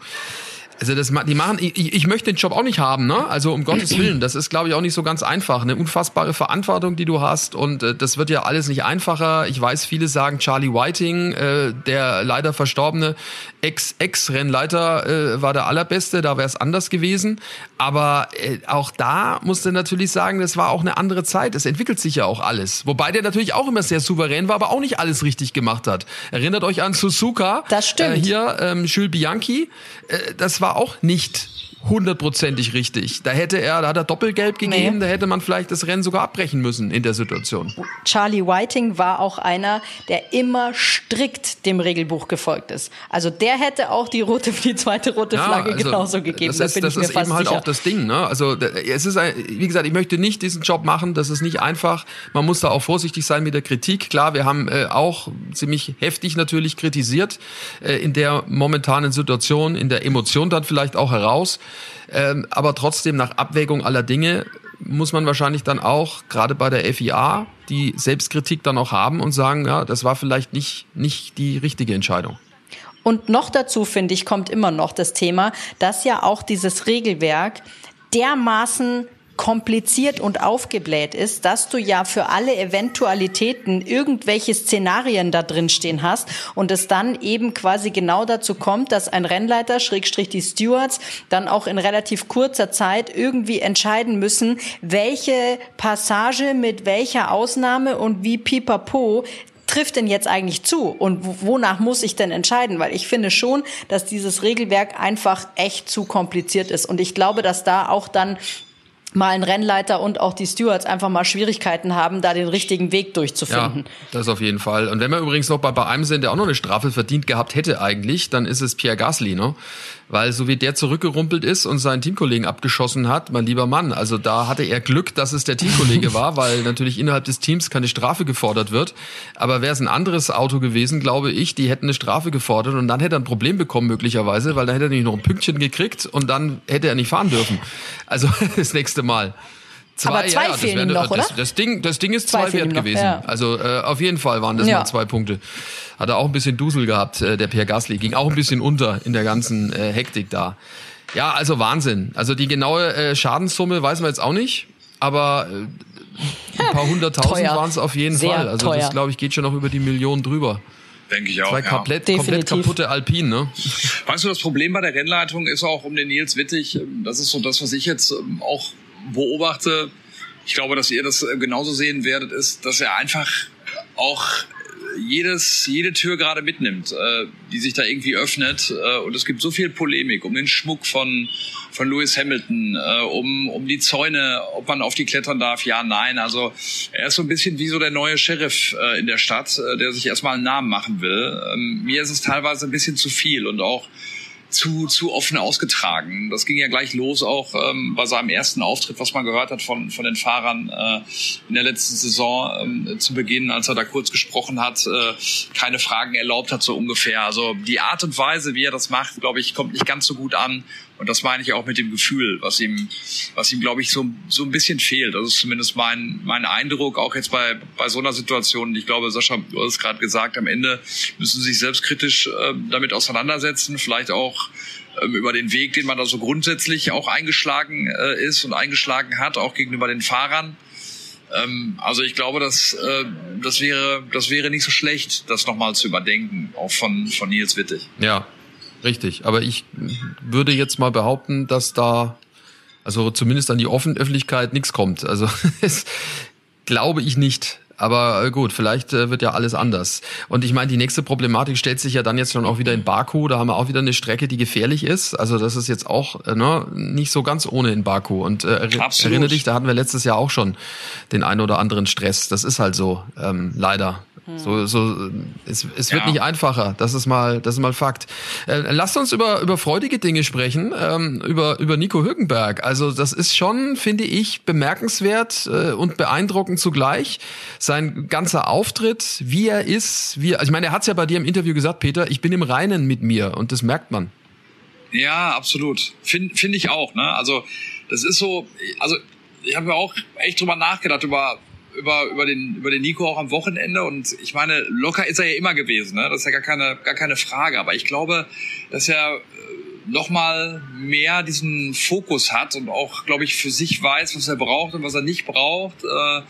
Also das, die machen, ich, ich möchte den Job auch nicht haben, ne? Also um Gottes Willen, das ist, glaube ich, auch nicht so ganz einfach. Eine unfassbare Verantwortung, die du hast und äh, das wird ja alles nicht einfacher. Ich weiß, viele sagen, Charlie Whiting, äh, der leider verstorbene Ex-Ex-Rennleiter, äh, war der allerbeste, da wäre es anders gewesen. Aber äh, auch da musste natürlich sagen, das war auch eine andere Zeit. Es entwickelt sich ja auch alles. Wobei der natürlich auch immer sehr souverän war, aber auch nicht alles richtig gemacht hat. Erinnert euch an Suzuka. Das stimmt. Äh, hier, ähm, Jules Bianchi. Äh, das war auch nicht hundertprozentig richtig. Da hätte er, da hat er Doppelgelb gegeben, nee. da hätte man vielleicht das Rennen sogar abbrechen müssen in der Situation. Charlie Whiting war auch einer, der immer strikt dem Regelbuch gefolgt ist. Also der hätte auch die rote, die zweite rote ja, Flagge also genauso gegeben. Das ist, da das ist eben halt sicher. auch das Ding. Ne? Also es ist, ein, wie gesagt, ich möchte nicht diesen Job machen. Das ist nicht einfach. Man muss da auch vorsichtig sein mit der Kritik. Klar, wir haben äh, auch ziemlich heftig natürlich kritisiert äh, in der momentanen Situation, in der Emotion dann vielleicht auch heraus. Ähm, aber trotzdem nach Abwägung aller Dinge muss man wahrscheinlich dann auch, gerade bei der FIA, die Selbstkritik dann auch haben und sagen, ja, das war vielleicht nicht, nicht die richtige Entscheidung. Und noch dazu, finde ich, kommt immer noch das Thema, dass ja auch dieses Regelwerk dermaßen kompliziert und aufgebläht ist, dass du ja für alle Eventualitäten irgendwelche Szenarien da drin stehen hast und es dann eben quasi genau dazu kommt, dass ein Rennleiter, Schrägstrich die Stewards, dann auch in relativ kurzer Zeit irgendwie entscheiden müssen, welche Passage mit welcher Ausnahme und wie pipapo trifft denn jetzt eigentlich zu und wonach muss ich denn entscheiden? Weil ich finde schon, dass dieses Regelwerk einfach echt zu kompliziert ist. Und ich glaube, dass da auch dann mal ein Rennleiter und auch die Stewards einfach mal Schwierigkeiten haben, da den richtigen Weg durchzufinden. Ja, das auf jeden Fall. Und wenn wir übrigens noch bei, bei einem sind, der auch noch eine Strafe verdient gehabt hätte eigentlich, dann ist es Pierre Gasly, ne? Weil so wie der zurückgerumpelt ist und seinen Teamkollegen abgeschossen hat, mein lieber Mann, also da hatte er Glück, dass es der Teamkollege war, weil natürlich innerhalb des Teams keine Strafe gefordert wird. Aber wäre es ein anderes Auto gewesen, glaube ich, die hätten eine Strafe gefordert und dann hätte er ein Problem bekommen möglicherweise, weil da hätte er nämlich noch ein Pünktchen gekriegt und dann hätte er nicht fahren dürfen. Also das nächste Mal. Zwei, Aber zwei ja, fehlen wär, ihm noch, das, oder? Das Ding, das Ding ist zwei, Zwei wert noch, gewesen. ja. Also äh, auf jeden Fall waren das Ja. mal zwei Punkte. Hat er auch ein bisschen Dusel gehabt, äh, der Pierre Gasly. Ging auch ein bisschen unter in der ganzen äh, Hektik da. Ja, also Wahnsinn. Also die genaue äh, Schadenssumme weiß man jetzt auch nicht, aber äh, ein paar hunderttausend waren es auf jeden Sehr Fall. Also teuer. das, glaube ich, geht schon noch über die Million drüber. Denke ich auch. Zwei ja. komplett, komplett Definitiv. kaputte Alpinen, ne? Weißt du, das Problem bei der Rennleitung ist auch um den Nils Wittig, ähm, das ist so das, was ich jetzt ähm, auch beobachte. Ich glaube, dass ihr das äh, genauso sehen werdet, ist, dass er einfach auch jedes, jede Tür gerade mitnimmt, äh, die sich da irgendwie öffnet. Äh, und es gibt so viel Polemik um den Schmuck von, von Lewis Hamilton, äh, um, um die Zäune, ob man auf die klettern darf, ja, nein. Also er ist so ein bisschen wie so der neue Sheriff äh, in der Stadt, äh, der sich erstmal einen Namen machen will. Ähm, mir ist es teilweise ein bisschen zu viel und auch zu, zu offen ausgetragen. Das ging ja gleich los auch ähm, bei seinem ersten Auftritt, was man gehört hat von, von den Fahrern äh, in der letzten Saison ähm, zu Beginn, als er da kurz gesprochen hat, äh, keine Fragen erlaubt hat, so ungefähr. Also die Art und Weise, wie er das macht, glaube ich, kommt nicht ganz so gut an. Und das meine ich auch mit dem Gefühl, was ihm, was ihm, glaube ich, so, so ein bisschen fehlt. Das ist zumindest mein, mein Eindruck, auch jetzt bei, bei so einer Situation. Ich glaube, Sascha, du hast es gerade gesagt, am Ende müssen sie sich selbstkritisch äh, damit auseinandersetzen, vielleicht auch ähm, über den Weg, den man da so grundsätzlich auch eingeschlagen äh, ist und eingeschlagen hat, auch gegenüber den Fahrern. Ähm, also ich glaube, dass äh, das wäre, das wäre nicht so schlecht, das nochmal zu überdenken, auch von, von Nils Wittig. Ja, richtig. Aber ich würde jetzt mal behaupten, dass da, also zumindest an die Offen Öffentlichkeit nichts kommt. Also das glaube ich nicht. Aber äh, gut, vielleicht äh, wird ja alles anders. Und ich meine, die nächste Problematik stellt sich ja dann jetzt schon auch wieder in Baku. Da haben wir auch wieder eine Strecke, die gefährlich ist. Also das ist jetzt auch äh, ne, nicht so ganz ohne in Baku. Und äh, Absolut. erinnere dich, da hatten wir letztes Jahr auch schon den ein oder anderen Stress. Das ist halt so, ähm, leider. So, so, äh, es, es wird Ja. nicht einfacher. Das ist mal, das ist mal Fakt. Äh, lasst uns über über freudige Dinge sprechen, ähm, über über Nico Hülkenberg. Also das ist schon, finde ich, bemerkenswert äh, und beeindruckend zugleich. Sein ganzer Auftritt, wie er ist, wie, also ich meine, er hat es ja bei dir im Interview gesagt, Peter, ich bin im Reinen mit mir und das merkt man. Ja, absolut. Finde find ich auch. Ne? Also das ist so, also ich habe ja auch echt drüber nachgedacht, über über über den über den Nico auch am Wochenende. Und ich meine locker ist er ja immer gewesen ne? Das ist ja gar keine gar keine Frage. Aber ich glaube dass er äh, noch mal mehr diesen Fokus hat und auch glaube ich für sich weiß was er braucht und was er nicht braucht äh,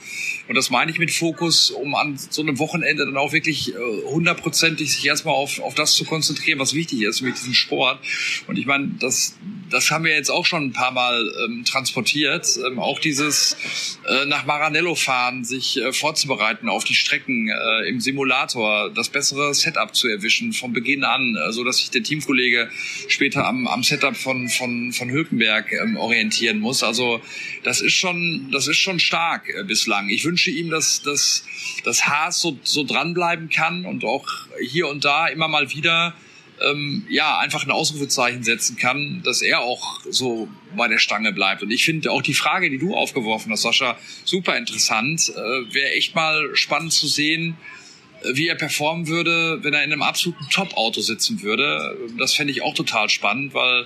und das meine ich mit Fokus um an so einem Wochenende dann auch wirklich äh, hundertprozentig sich erstmal auf auf das zu konzentrieren was wichtig ist mit diesem Sport. Und ich meine das das haben wir jetzt auch schon ein paar Mal ähm, transportiert ähm, auch dieses äh, nach Maranello fahren, sich äh, vorzubereiten auf die Strecken äh, im Simulator, das bessere Setup zu erwischen vom Beginn an, äh, so dass sich der Teamkollege später am, am Setup von von von Hülkenberg ähm, orientieren muss. Also das ist schon das ist schon stark äh, bislang. Ich wünsche ihm, dass dass das Haas so so dranbleiben kann und auch hier und da immer mal wieder ähm, ja, einfach ein Ausrufezeichen setzen kann, dass er auch so bei der Stange bleibt. Und ich finde auch die Frage, die du aufgeworfen hast, Sascha, super interessant. Äh, Wäre echt mal spannend zu sehen, wie er performen würde, wenn er in einem absoluten Top-Auto sitzen würde. Das fände ich auch total spannend, weil,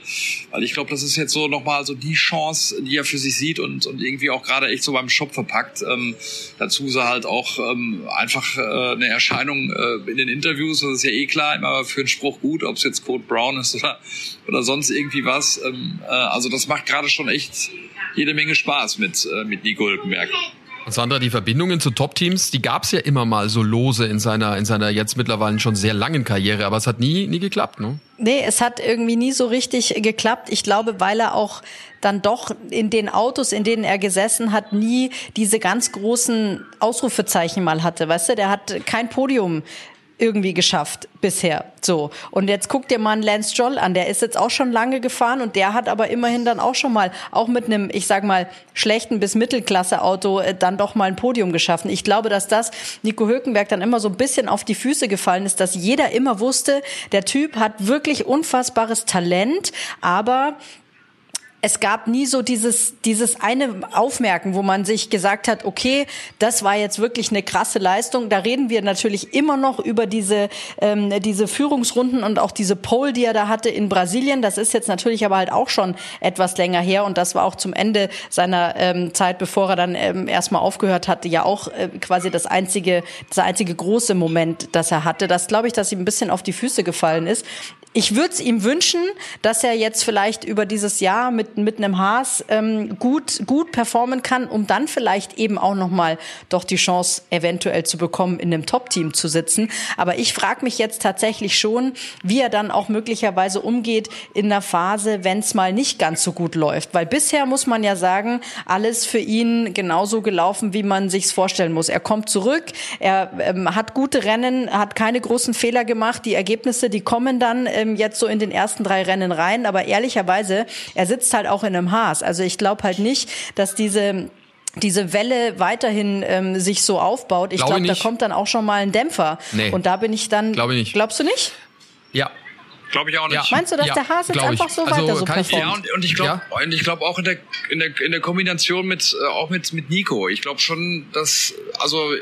weil ich glaube, das ist jetzt so nochmal so die Chance, die er für sich sieht und, und irgendwie auch gerade echt so beim Shop verpackt. Ähm, dazu ist er halt auch ähm, einfach äh, eine Erscheinung äh, in den Interviews, das ist ja eh klar, immer für einen Spruch gut, ob es jetzt Code Brown ist oder, oder sonst irgendwie was. Ähm, äh, also das macht gerade schon echt jede Menge Spaß mit, äh, mit Nico Hülkenberg. Sandra, die Verbindungen zu Top-Teams, die gab's ja immer mal so lose in seiner, in seiner jetzt mittlerweile schon sehr langen Karriere, aber es hat nie, nie geklappt, ne? Nee, es hat irgendwie nie so richtig geklappt. Ich glaube, weil er auch dann doch in den Autos, in denen er gesessen hat, nie diese ganz großen Ausrufezeichen mal hatte. Weißt du, der hat kein Podium irgendwie geschafft bisher. So. Und jetzt guck dir mal einen Lance Stroll an. Der ist jetzt auch schon lange gefahren und der hat aber immerhin dann auch schon mal, auch mit einem, ich sag mal, schlechten bis Mittelklasse-Auto äh, dann doch mal ein Podium geschaffen. Ich glaube, dass das Nico Hülkenberg dann immer so ein bisschen auf die Füße gefallen ist, dass jeder immer wusste, der Typ hat wirklich unfassbares Talent, aber es gab nie so dieses, dieses eine Aufmerken, wo man sich gesagt hat, okay, das war jetzt wirklich eine krasse Leistung. Da reden wir natürlich immer noch über diese, ähm, diese Führungsrunden und auch diese Pole, die er da hatte in Brasilien. Das ist jetzt natürlich aber halt auch schon etwas länger her und das war auch zum Ende seiner ähm, Zeit, bevor er dann ähm, erstmal aufgehört hatte, ja auch äh, quasi das einzige, das einzige große Moment, das er hatte. Das glaube ich, dass ihm ein bisschen auf die Füße gefallen ist. Ich würde es ihm wünschen, dass er jetzt vielleicht über dieses Jahr mit, mit einem Haas ähm, gut, gut performen kann, um dann vielleicht eben auch nochmal doch die Chance eventuell zu bekommen, in einem Top-Team zu sitzen. Aber ich frage mich jetzt tatsächlich schon, wie er dann auch möglicherweise umgeht in einer Phase, wenn es mal nicht ganz so gut läuft. Weil bisher muss man ja sagen, alles für ihn genauso gelaufen, wie man sich's vorstellen muss. Er kommt zurück, er ähm, hat gute Rennen, hat keine großen Fehler gemacht. Die Ergebnisse, die kommen dann. Äh, ähm, jetzt so in den ersten drei Rennen rein. Aber ehrlicherweise, er sitzt halt auch in einem Haas. Also ich glaube halt nicht, dass diese diese Welle weiterhin ähm, sich so aufbaut. Ich glaube, glaub, da kommt dann auch schon mal ein Dämpfer. Nee. Und da bin ich dann. Glaube ich nicht. Glaubst du nicht? Ja, Glaube ich auch nicht. Ja. Meinst du, dass ja, der Haas jetzt einfach so also weiter so performt? Ich, ja, und, und ich glaube ja. und ich glaube auch in der, in der in der Kombination mit äh, auch mit mit Nico. Ich glaube schon, dass also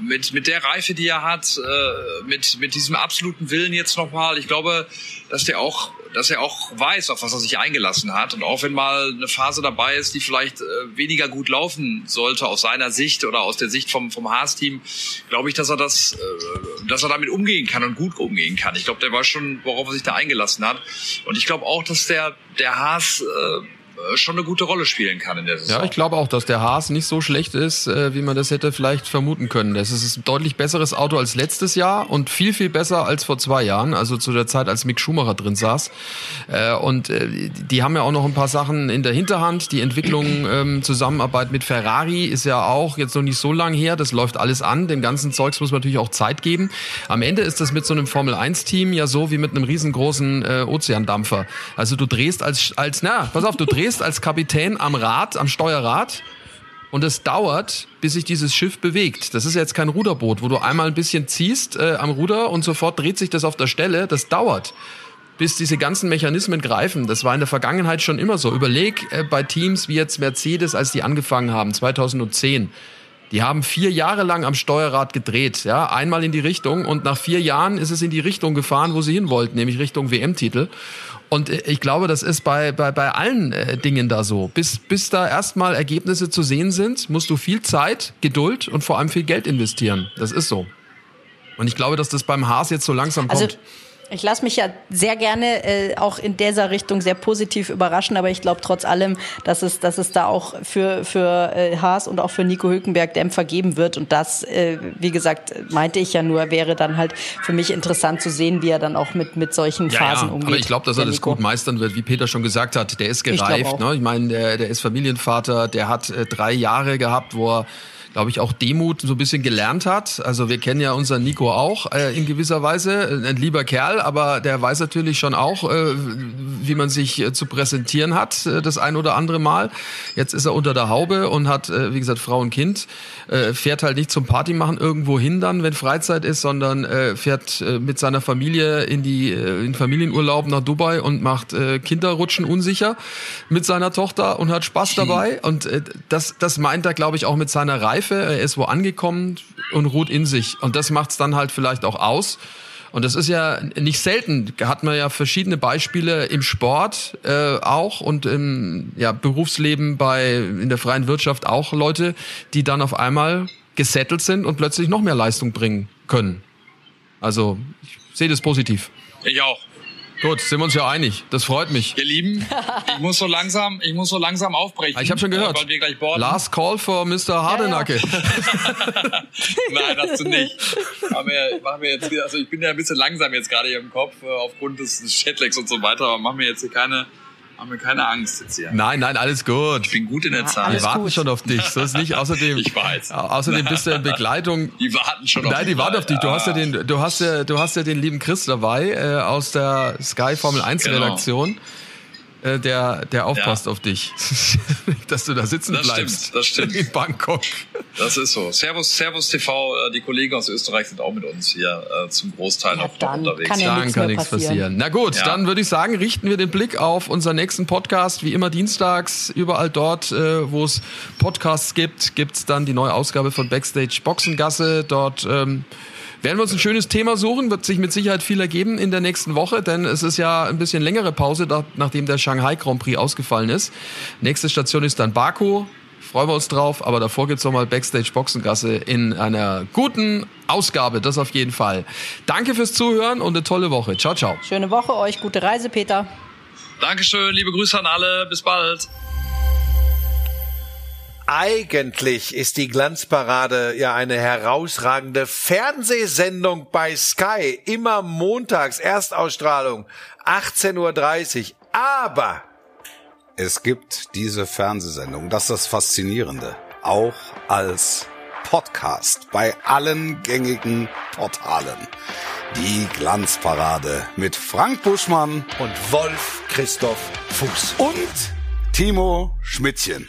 mit mit der Reife, die er hat, äh, mit mit diesem absoluten Willen jetzt nochmal. Ich glaube, dass der auch dass er auch weiß, auf was er sich eingelassen hat. Und auch wenn mal eine Phase dabei ist, die vielleicht äh, weniger gut laufen sollte aus seiner Sicht oder aus der Sicht vom, vom Haas-Team, glaube ich, dass er das, äh, dass er damit umgehen kann und gut umgehen kann. Ich glaube, der weiß schon, worauf er sich da eingelassen hat. Und ich glaube auch, dass der, der Haas äh, schon eine gute Rolle spielen kann in der Saison. Ja, ich glaube auch, dass der Haas nicht so schlecht ist, äh, wie man das hätte vielleicht vermuten können. Das ist ein deutlich besseres Auto als letztes Jahr und viel, viel besser als vor zwei Jahren, also zu der Zeit, als Mick Schumacher drin saß. Äh, und die haben ja auch noch ein paar Sachen in der Hinterhand. Die Entwicklung, ähm, Zusammenarbeit mit Ferrari ist ja auch jetzt noch nicht so lang her. Das läuft alles an. Dem ganzen Zeugs muss man natürlich auch Zeit geben. Am Ende ist das mit so einem Formel-1-Team ja so wie mit einem riesengroßen Ozeandampfer. Also du drehst als, als, na, pass auf, du drehst stehst als Kapitän am Rad, am Steuerrad und es dauert, bis sich dieses Schiff bewegt. Das ist jetzt kein Ruderboot, wo du einmal ein bisschen ziehst äh, am Ruder und sofort dreht sich das auf der Stelle. Das dauert, bis diese ganzen Mechanismen greifen. Das war in der Vergangenheit schon immer so. Überleg äh, bei Teams wie jetzt Mercedes, als die angefangen haben, 2010. Die haben vier Jahre lang am Steuerrad gedreht, ja, einmal in die Richtung und nach vier Jahren ist es in die Richtung gefahren, wo sie hin wollten, nämlich Richtung WM-Titel. Und äh, ich glaube, das ist bei, bei, bei allen äh, Dingen da so. Bis, bis da erstmal Ergebnisse zu sehen sind, musst du viel Zeit, Geduld und vor allem viel Geld investieren. Das ist so. Und ich glaube, dass das beim Haas jetzt so langsam also, kommt. Ich lasse mich ja sehr gerne äh, auch in dieser Richtung sehr positiv überraschen, aber ich glaube trotz allem, dass es, dass es da auch für, für äh, Haas und auch für Nico Hülkenberg Dämpfer geben wird. Und das, äh, wie gesagt, meinte ich ja nur, wäre dann halt für mich interessant zu sehen, wie er dann auch mit, mit solchen Phasen ja, umgeht. Aber ich glaube, dass er das gut meistern wird, wie Peter schon gesagt hat. Der ist gereift. Ich, ne? ich meine, der, der ist Familienvater, der hat äh, drei Jahre gehabt, wo er glaube ich, auch Demut so ein bisschen gelernt hat. Also wir kennen ja unseren Nico auch äh, in gewisser Weise. Ein lieber Kerl, aber der weiß natürlich schon auch, äh, wie man sich äh, zu präsentieren hat, äh, das ein oder andere Mal. Jetzt ist er unter der Haube und hat, äh, wie gesagt, Frau und Kind. Äh, fährt halt nicht zum Party machen irgendwo hin dann, wenn Freizeit ist, sondern äh, fährt äh, mit seiner Familie in die äh, in Familienurlaub nach Dubai und macht äh, Kinderrutschen unsicher mit seiner Tochter und hat Spaß dabei. Und äh, das, das meint er, glaube ich, auch mit seiner Reife Reife, er ist wo angekommen und ruht in sich. Und das macht es dann halt vielleicht auch aus. Und das ist ja nicht selten. Hat man ja verschiedene Beispiele im Sport äh, auch und im ja, Berufsleben bei in der freien Wirtschaft auch Leute, die dann auf einmal gesettelt sind und plötzlich noch mehr Leistung bringen können. Also ich sehe das positiv. Ich auch. Gut, sind wir uns ja einig. Das freut mich. Ihr Lieben, ich muss so langsam, ich muss so langsam aufbrechen. Ich habe schon gehört. Weil wir gleich boarden. Last call for Mr. Hardenacke. Ja, ja. Nein, hast du nicht. Machen wir, machen wir jetzt, also ich bin ja ein bisschen langsam jetzt gerade hier im Kopf äh, aufgrund des, des Jetlags und so weiter, aber machen wir jetzt hier keine haben wir keine Angst jetzt hier. Nein, nein, alles gut. Ich bin gut in der Zahl. Die warten gut. schon auf dich. So ist nicht. Außerdem, ich weiß. Außerdem bist du in Begleitung. Die warten schon auf Nein, die warten auf dich. Du hast ja den, du hast ja, du hast ja den lieben Chris dabei äh, aus der Sky Formel 1 genau. Äh, der, der aufpasst ja. auf dich, dass du da sitzen das bleibst. Stimmt, das stimmt. In Bangkok. Das ist so. Servus, Servus TV, äh, die Kollegen aus Österreich sind auch mit uns hier äh, zum Großteil ja, noch unterwegs. Kann ja dann kann nichts passieren. passieren. Na gut, ja. dann würde ich sagen, richten wir den Blick auf unseren nächsten Podcast, wie immer dienstags, überall dort, äh, wo es Podcasts gibt, gibt's dann die neue Ausgabe von Backstage Boxengasse. Dort ähm, werden wir uns ein schönes Thema suchen, wird sich mit Sicherheit viel ergeben in der nächsten Woche, denn es ist ja ein bisschen längere Pause, nachdem der Shanghai Grand Prix ausgefallen ist. Nächste Station ist dann Baku. Freuen wir uns drauf, aber davor gibt's noch mal Backstage Boxengasse in einer guten Ausgabe, das auf jeden Fall. Danke fürs Zuhören und eine tolle Woche. Ciao, ciao. Schöne Woche euch, gute Reise, Peter. Dankeschön, liebe Grüße an alle, bis bald. Eigentlich ist die Glanzparade ja eine herausragende Fernsehsendung bei Sky. Immer montags, Erstausstrahlung, 18.30 Uhr. Aber es gibt diese Fernsehsendung, das ist das Faszinierende, auch als Podcast bei allen gängigen Portalen. Die Glanzparade mit Frank Buschmann und Wolf Christoph Fuß und Timo Schmidtchen.